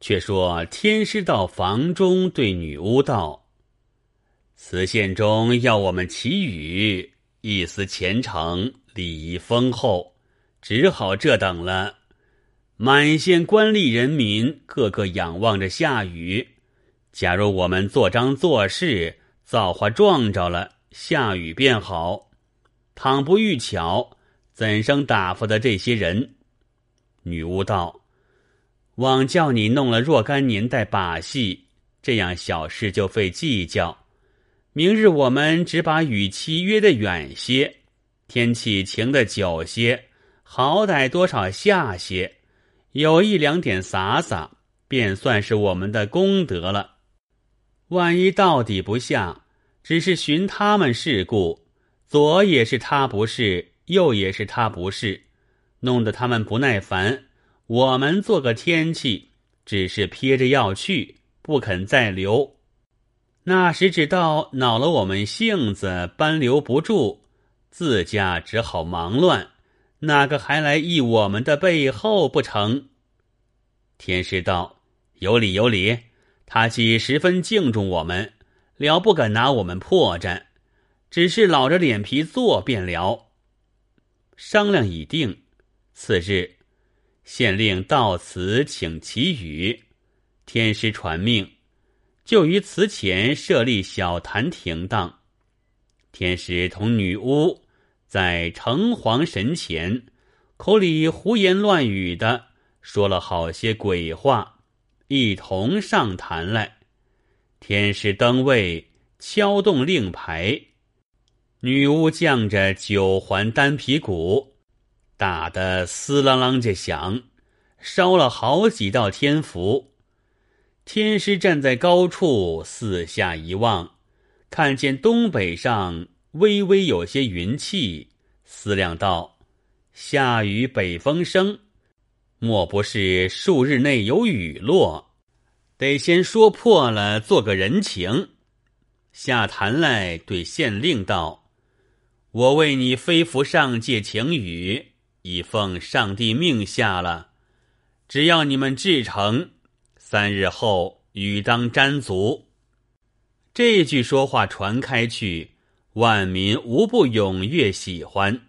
却说天师到房中对女巫道：“此县中要我们祈雨，一思虔诚，礼仪丰厚，只好这等了。满县官吏人民个个仰望着下雨。假如我们做章做事，造化撞着了，下雨便好。倘不遇巧，怎生打发的这些人？”女巫道。枉叫你弄了若干年代把戏，这样小事就费计较。明日我们只把雨期约得远些，天气晴得久些，好歹多少下些，有一两点洒洒，便算是我们的功德了。万一到底不下，只是寻他们事故，左也是他不是，右也是他不是，弄得他们不耐烦。我们做个天气，只是撇着要去，不肯再留。那时只道恼了我们性子，搬留不住，自家只好忙乱，哪个还来议我们的背后不成？天师道：“有理有理，他既十分敬重我们，了不敢拿我们破绽，只是老着脸皮做便了。”商量已定，次日。县令到此请祈雨，天师传命，就于祠前设立小坛停当。天师同女巫在城隍神前，口里胡言乱语的说了好些鬼话，一同上坛来。天师登位，敲动令牌，女巫将着九环单皮鼓。打得嘶啷啷着响，烧了好几道天符。天师站在高处，四下一望，看见东北上微微有些云气，思量道：“下雨北风生，莫不是数日内有雨落？得先说破了，做个人情。”下坛来对县令道：“我为你飞服上界请雨。”已奉上帝命下了，只要你们至诚，三日后雨当沾足。这句说话传开去，万民无不踊跃喜欢。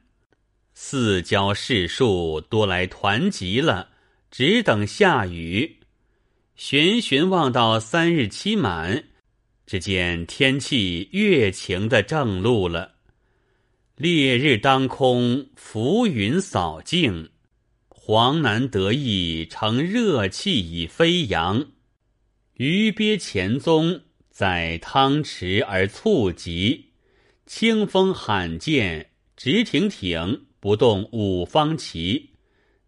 四郊士庶多来团集了，只等下雨。循循望到三日期满，只见天气越晴的正路了。烈日当空，浮云扫尽，黄南得意，乘热气以飞扬。鱼鳖潜踪，在汤池而促急。清风罕见，直挺挺，不动五方旗。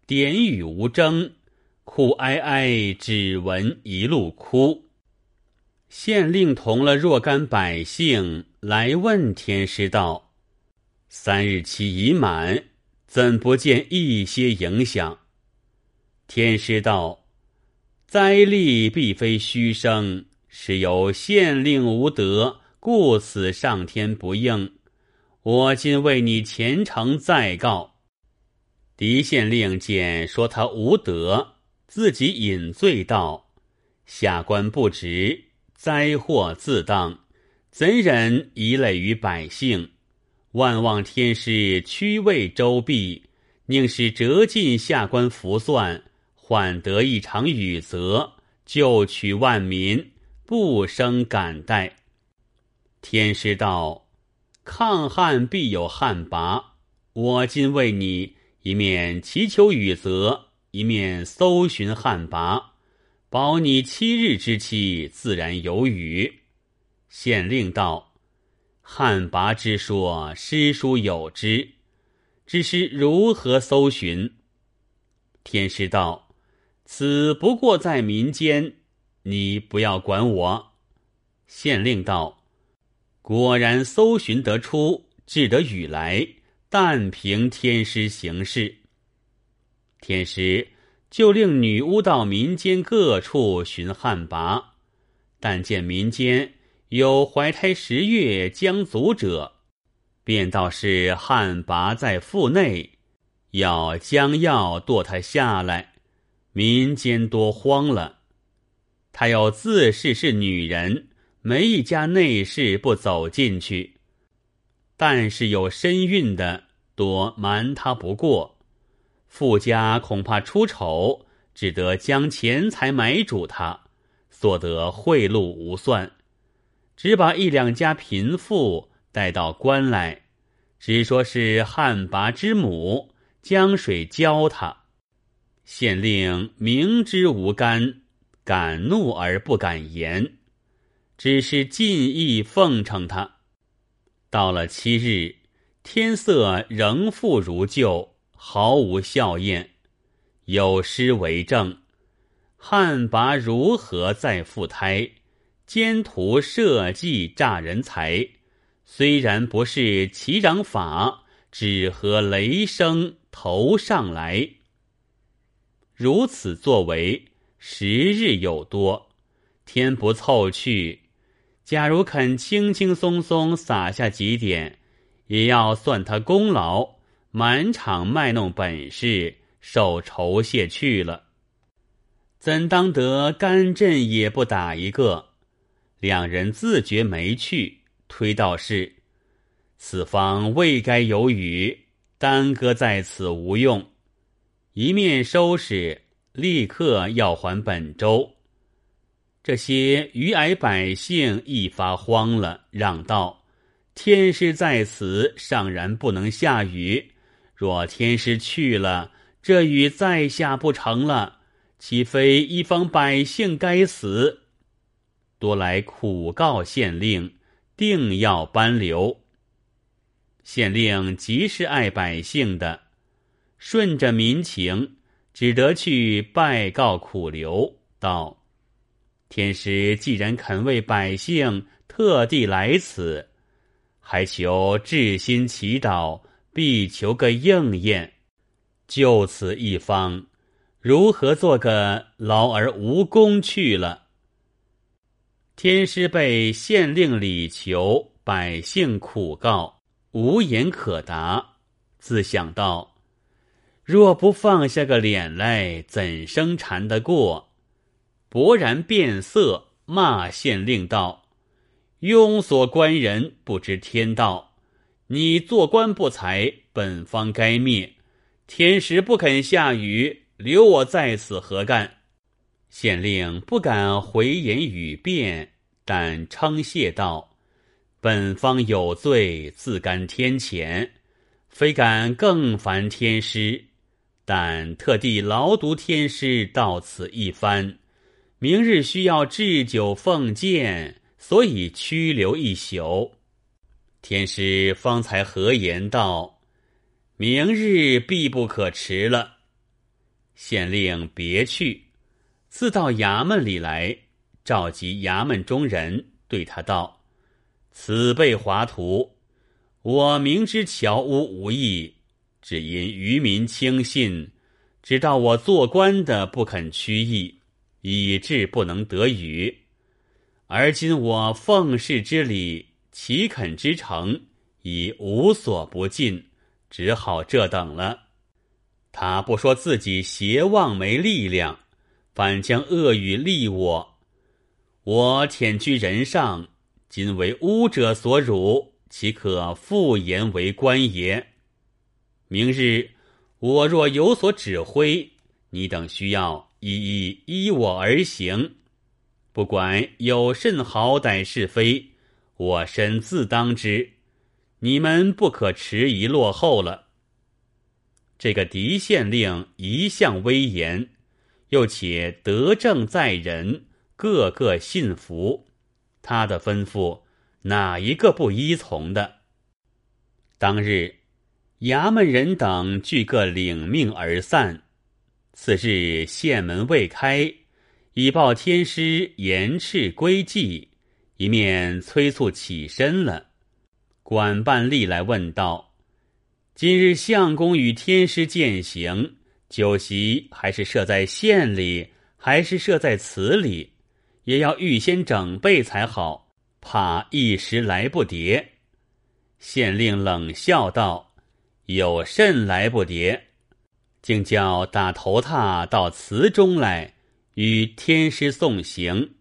点雨无争，哭哀哀，只闻一路哭。县令同了若干百姓来问天师道。三日期已满，怎不见一些影响？天师道：“灾力必非虚声，是有县令无德，故此上天不应。我今为你虔诚再告。”狄县令见说他无德，自己饮醉道：“下官不值，灾祸自当，怎忍遗累于百姓？”万望天师屈位周弼，宁使折尽下官福算，换得一场雨泽，救取万民，不生感戴。天师道：抗旱必有旱魃，我今为你一面祈求雨泽，一面搜寻旱魃，保你七日之期自然有雨。县令道。旱魃之说，诗书有之，只是如何搜寻？天师道：“此不过在民间，你不要管我。”县令道：“果然搜寻得出，治得雨来，但凭天师行事。天师就令女巫到民间各处寻旱魃，但见民间。”有怀胎十月将足者，便道是旱魃在腹内，要将药堕他下来。民间多慌了，他又自恃是女人，没一家内室不走进去。但是有身孕的，多瞒他不过。富家恐怕出丑，只得将钱财买主他，所得贿赂无算，只把一两家贫妇带到关来，只说是旱魃之母，江水浇他。县令明知无干，敢怒而不敢言，只是尽意奉承他。到了七日，天色仍复如旧。毫无笑靥，有诗为证：旱魃如何再复胎？奸徒设计诈人财。虽然不是齐壤法，只和雷声头上来。如此作为，时日有多。天不凑去，假如肯轻轻松松撒下几点，也要算他功劳。满场卖弄本事，受酬谢去了。怎当得干阵也不打一个？两人自觉没趣，推道是：此方未该有雨，耽搁在此无用。一面收拾，立刻要还本州。这些余矮百姓一发慌了，嚷道：“天师在此，尚然不能下雨。”若天师去了，这雨再下不成了，岂非一方百姓该死？多来苦告县令，定要搬留。县令极是爱百姓的，顺着民情，只得去拜告苦留，道：天师既然肯为百姓特地来此，还求至心祈祷。必求个应验，就此一方，如何做个劳而无功去了？天师被县令礼求，百姓苦告，无言可答。自想到，若不放下个脸来，怎生缠得过？勃然变色，骂县令道：“庸所官人，不知天道。”你做官不才，本方该灭。天时不肯下雨，留我在此何干？县令不敢回言语辩，但称谢道：“本方有罪，自甘天谴，非敢更烦天师。但特地劳读天师到此一番，明日需要置酒奉见，所以拘留一宿。”天师方才何言道：“明日必不可迟了。”县令别去，自到衙门里来，召集衙门中人，对他道：“此辈华徒，我明知乔屋无益，只因愚民轻信，知道我做官的不肯屈意，以致不能得语。而今我奉事之礼。”岂肯之诚已无所不尽，只好这等了。他不说自己邪妄没力量，反将恶语立我。我忝居人上，今为污者所辱，岂可复言为官也？明日我若有所指挥，你等需要一一依我而行，不管有甚好歹是非。我身自当之，你们不可迟疑落后了。这个狄县令一向威严，又且德政在人，个个信服，他的吩咐哪一个不依从的？当日，衙门人等俱各领命而散。次日，县门未开，已报天师严斥归计。一面催促起身了，管办吏来问道：“今日相公与天师践行，酒席还是设在县里，还是设在祠里？也要预先整备才好，怕一时来不迭。”县令冷笑道：“有甚来不迭？竟叫打头踏到祠中来，与天师送行。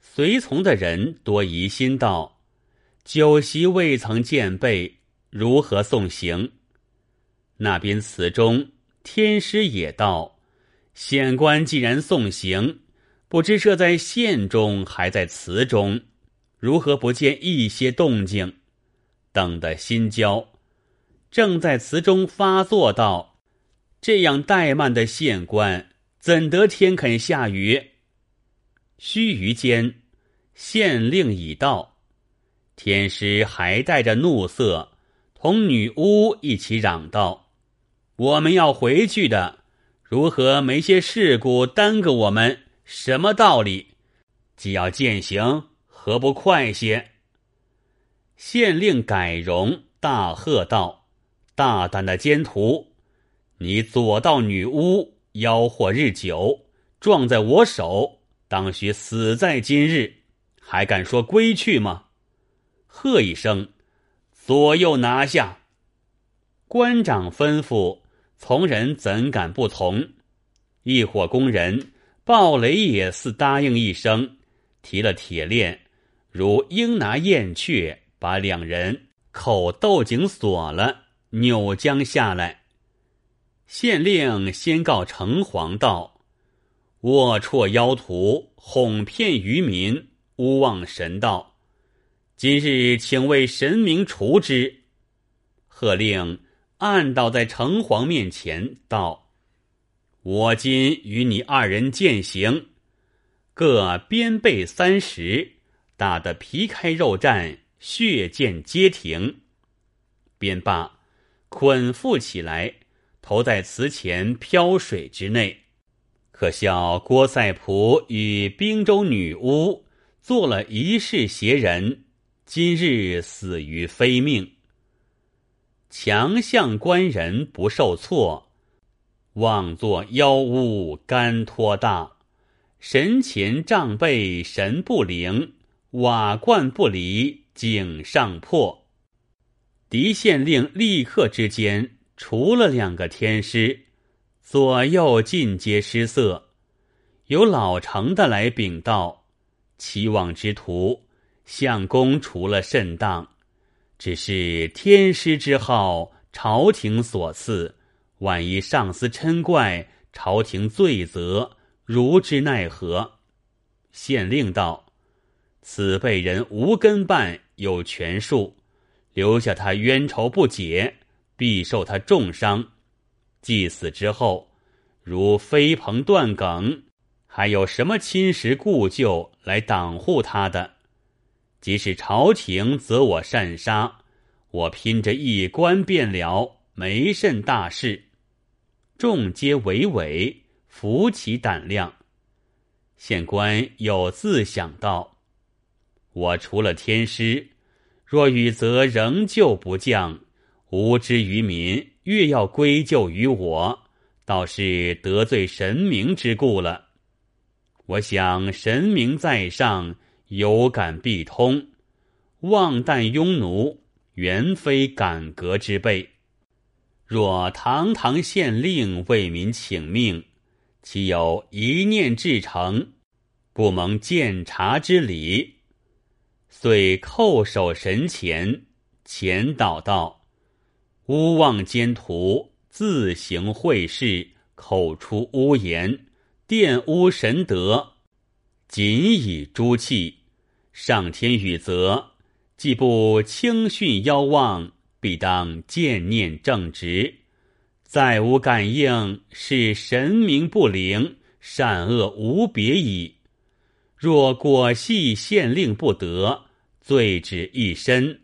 随从的人多疑心道：“酒席未曾见备，如何送行？”那边祠中，天师也道：“县官既然送行，不知设在县中还在祠中，如何不见一些动静？”等得心焦，正在祠中发作道：“这样怠慢的县官，怎得天肯下雨？”须臾间。县令已到，天师还带着怒色，同女巫一起嚷道：“我们要回去的，如何没些事故耽搁我们？什么道理？既要践行，何不快些？”县令改容，大喝道：“大胆的奸徒！你左道女巫，妖惑日久，撞在我手，当须死在今日！”还敢说归去吗？喝一声，左右拿下。官长吩咐，从人怎敢不从？一伙工人，鲍雷也似答应一声，提了铁链，如鹰拿燕雀，把两人口斗井锁了，扭将下来。县令先告城隍道：“龌龊妖徒，哄骗愚民。”勿忘神道，今日请为神明除之。喝令按倒在城隍面前道：“我今与你二人践行，各鞭背三十，打得皮开肉绽，血溅皆停。”便罢，捆缚起来，投在祠前漂水之内。可笑郭赛普与滨州女巫。做了一世邪人，今日死于非命。强项官人不受挫，妄作妖巫干托大。神前杖背神不灵，瓦罐不离井上破。狄县令立刻之间除了两个天师，左右尽皆失色。有老成的来禀道。期望之徒，相公除了甚当，只是天师之号，朝廷所赐。万一上司嗔怪，朝廷罪责，如之奈何？县令道：“此辈人无根绊，有权术，留下他冤仇不解，必受他重伤。祭死之后，如飞蓬断梗。”还有什么亲识故旧来挡护他的？即使朝廷责我擅杀，我拼着一官便了，没甚大事。众皆娓娓，服其胆量。县官又自想到：我除了天师，若雨则仍旧不降，无知于民，越要归咎于我，倒是得罪神明之故了。我想神明在上，有感必通。望旦庸奴，原非改革之辈。若堂堂县令为民请命，岂有一念至诚，不蒙鉴察之礼？遂叩首神前，前祷道：“勿忘奸徒，自行会事，口出污言。”玷污神德，仅以诛气。上天与责，既不轻训妖妄，必当见念正直。再无感应，是神明不灵，善恶无别矣。若果系县令不得，罪止一身，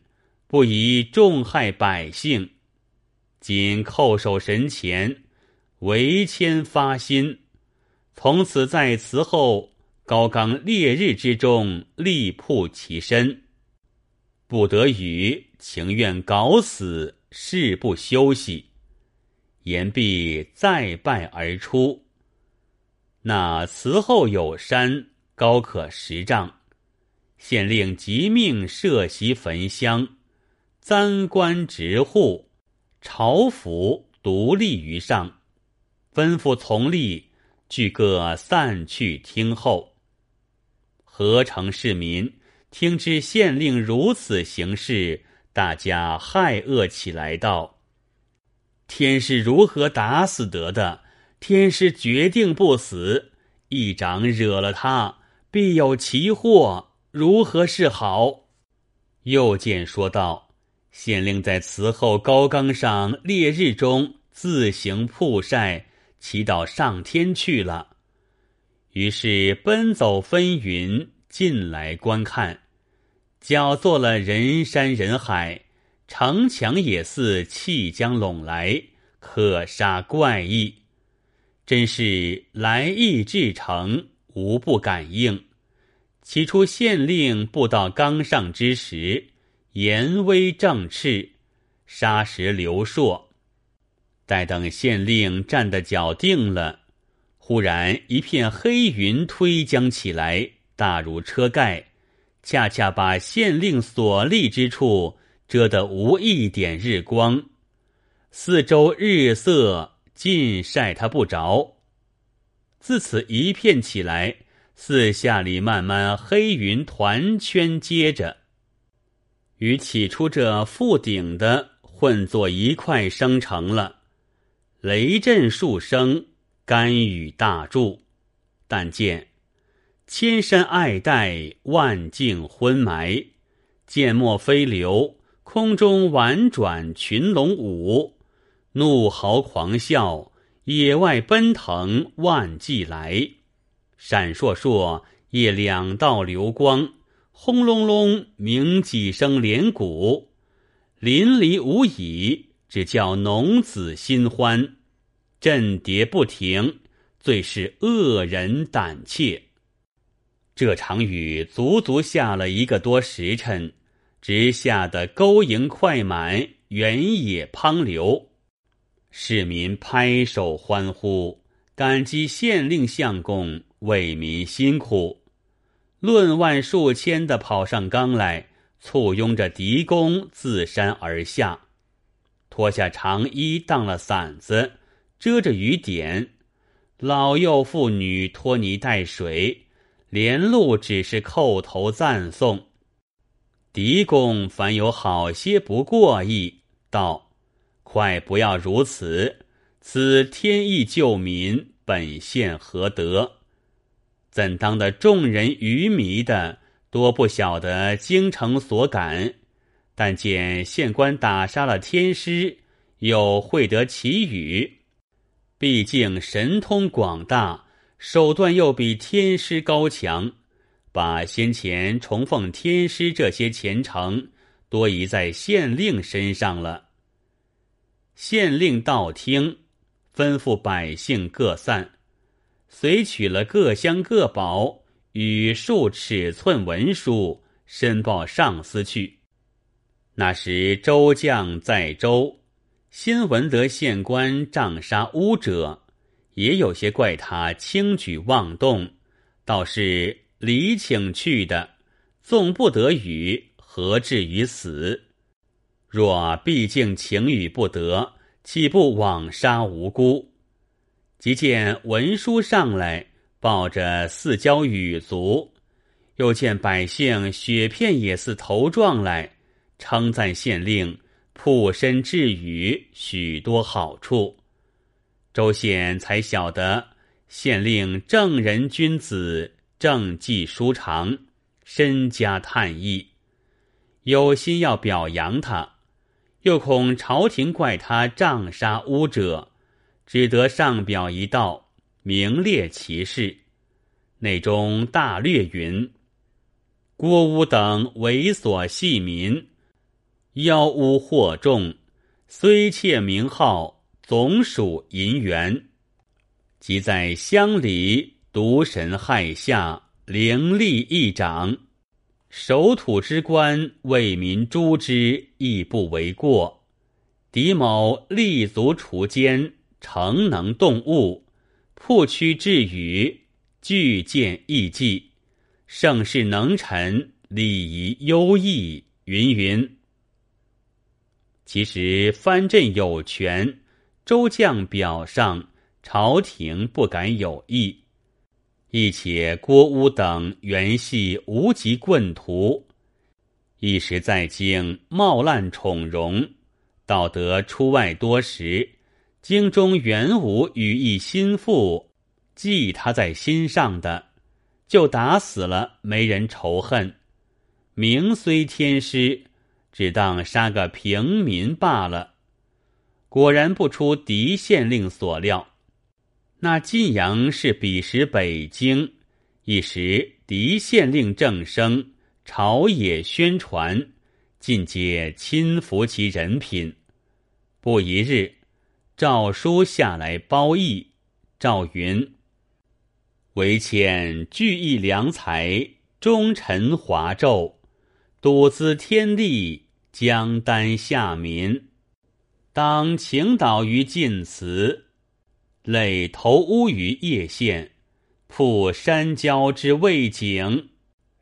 不宜重害百姓。今叩首神前，唯谦发心。从此在此后高冈烈日之中力铺其身，不得语，情愿搞死，誓不休息。言毕，再拜而出。那祠后有山，高可十丈。县令即命设席焚香，簪冠执户，朝服独立于上，吩咐从吏。俱各散去听候。何城市民听知县令如此行事，大家骇恶起来，道：“天师如何打死得的？天师决定不死，一掌惹了他，必有奇祸，如何是好？”又见说道：“县令在祠后高岗上烈日中自行曝晒。”祈祷上天去了，于是奔走纷纭进来观看，搅作了人山人海，城墙也似气将拢来，可杀怪异，真是来意至诚，无不感应。起初县令步到冈上之时，严威正炽，沙石流烁。待等县令站的脚定了，忽然一片黑云推将起来，大如车盖，恰恰把县令所立之处遮得无一点日光，四周日色尽晒他不着。自此一片起来，四下里慢慢黑云团圈接着，与起初这覆顶的混作一块生成了。雷震数声，甘雨大柱。但见千山爱戴，万径昏霾。剑墨飞流，空中婉转群龙舞。怒嚎狂啸，野外奔腾万骑来。闪烁烁，夜两道流光。轰隆隆，鸣几声连鼓。淋漓无已。只叫农子心欢，震叠不停，最是恶人胆怯。这场雨足足下了一个多时辰，直下得沟营快满，原野滂流。市民拍手欢呼，感激县令相公为民辛苦，论万数千的跑上冈来，簇拥着狄公自山而下。脱下长衣，当了伞子，遮着雨点。老幼妇女拖泥带水，连路只是叩头赞颂。狄公凡有好些不过意，道：“快不要如此！此天意救民，本县何德？怎当的众人愚迷的，多不晓得京城所感。”但见县官打杀了天师，又会得奇语，毕竟神通广大，手段又比天师高强，把先前崇奉天师这些前程多移在县令身上了。县令道听，吩咐百姓各散，随取了各乡各宝与数尺寸文书，申报上司去。那时周将在州，新闻得县官杖杀巫者，也有些怪他轻举妄动，倒是礼请去的，纵不得与，何至于死？若毕竟情与不得，岂不枉杀无辜？即见文书上来，抱着四郊雨足，又见百姓雪片也似头撞来。称赞县令铺身治雨许多好处，周显才晓得县令正人君子，政绩舒长，身家叹意，有心要表扬他，又恐朝廷怪他杖杀污者，只得上表一道，名列其事。内中大略云：郭乌等猥琐戏民。妖污惑众，虽窃名号，总属银元。即在乡里毒神害下，灵力一掌，守土之官为民诛之，亦不为过。狄某立足除奸，诚能动物，破驱治雨，具见义计，盛世能臣，礼仪优异，云云。其实藩镇有权，州将表上朝廷不敢有意。亦且郭乌等原系无极棍徒，一时在京冒滥宠荣，道得出外多时，京中原无羽翼心腹记他在心上的，就打死了，没人仇恨。名虽天师，只当杀个平民罢了。果然不出狄县令所料，那晋阳是彼时北京，一时狄县令正声，朝野宣传，尽皆亲服其人品。不一日，诏书下来褒义，赵云：“唯遣聚义良才，忠臣华胄，笃资天地，江丹下民。”当倾倒于晋祠，垒头屋于叶县，铺山郊之渭井，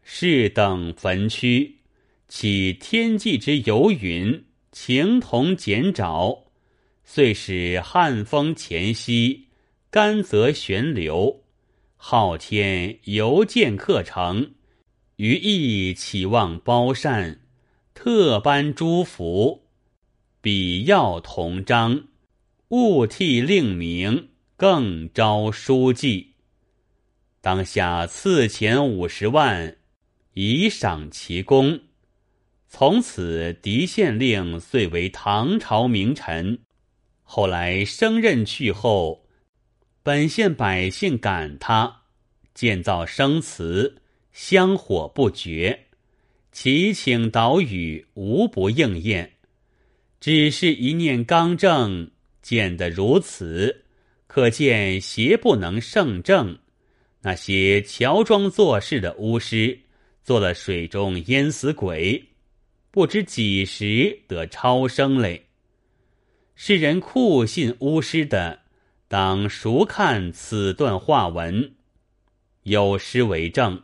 是等坟区，起天际之游云，情同简沼，遂使汉风潜息，甘泽旋流，昊天犹见客城，于意岂望褒善，特颁诸福。笔要同章，勿替令名，更招书记。当下赐钱五十万，以赏其功。从此狄县令遂为唐朝名臣。后来升任去后，本县百姓感他，建造生祠，香火不绝，祈请岛屿无不应验。只是一念刚正，见得如此，可见邪不能胜正。那些乔装做事的巫师，做了水中淹死鬼，不知几时得超生嘞。世人酷信巫师的，当熟看此段话文，有诗为证：“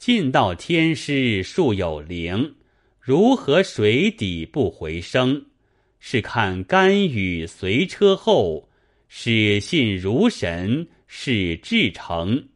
尽道天师树有灵。”如何水底不回声？是看甘雨随车后，始信如神是至诚。